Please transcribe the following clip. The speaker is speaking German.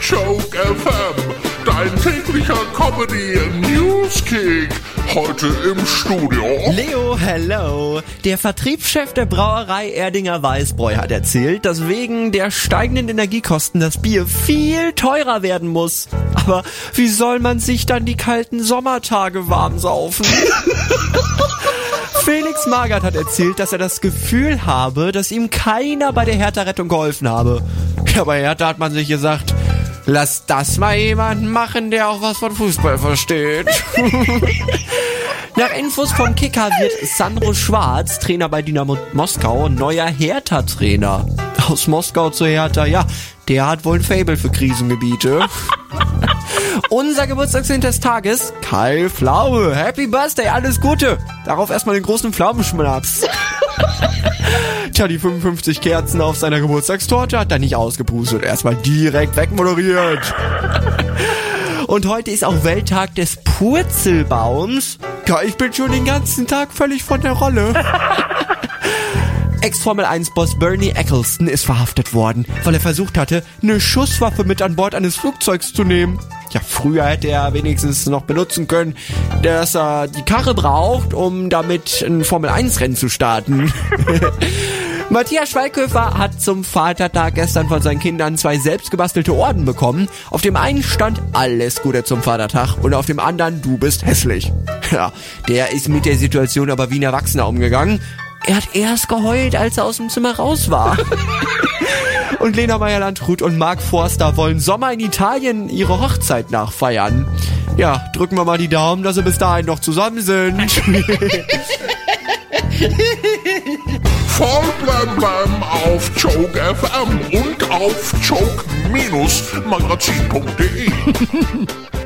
Joke FM, dein täglicher Comedy Newskick. Heute im Studio. Leo, hello. Der Vertriebschef der Brauerei Erdinger Weißbräu hat erzählt, dass wegen der steigenden Energiekosten das Bier viel teurer werden muss. Aber wie soll man sich dann die kalten Sommertage warm saufen? Felix Magath hat erzählt, dass er das Gefühl habe, dass ihm keiner bei der Hertha-Rettung geholfen habe. Ja, bei Hertha hat man sich gesagt, lass das mal jemanden machen, der auch was von Fußball versteht. Nach Infos vom Kicker wird Sandro Schwarz, Trainer bei Dynamo Moskau, neuer Hertha-Trainer. Aus Moskau zu Hertha, ja, der hat wohl ein Fable für Krisengebiete. Unser Geburtstagskind des Tages, Kai Pflaume. Happy Birthday, alles Gute. Darauf erstmal den großen Pflaumenschnaps. Tja, die 55 Kerzen auf seiner Geburtstagstorte hat er nicht ausgepustet. Erstmal direkt wegmoderiert. Und heute ist auch Welttag des Purzelbaums. Ja, ich bin schon den ganzen Tag völlig von der Rolle. Ex-Formel-1-Boss Bernie Eccleston ist verhaftet worden, weil er versucht hatte, eine Schusswaffe mit an Bord eines Flugzeugs zu nehmen. Ja, früher hätte er wenigstens noch benutzen können, dass er die Karre braucht, um damit ein Formel-1-Rennen zu starten. Matthias Schweighöfer hat zum Vatertag gestern von seinen Kindern zwei selbstgebastelte Orden bekommen. Auf dem einen stand alles Gute zum Vatertag und auf dem anderen du bist hässlich. Ja, der ist mit der Situation aber wie ein Erwachsener umgegangen. Er hat erst geheult, als er aus dem Zimmer raus war. Und Lena Meyer-Landrut und Mark Forster wollen Sommer in Italien ihre Hochzeit nachfeiern. Ja, drücken wir mal die Daumen, dass sie bis dahin noch zusammen sind. Voll blam blam auf Joke FM und auf joke-magazin.de.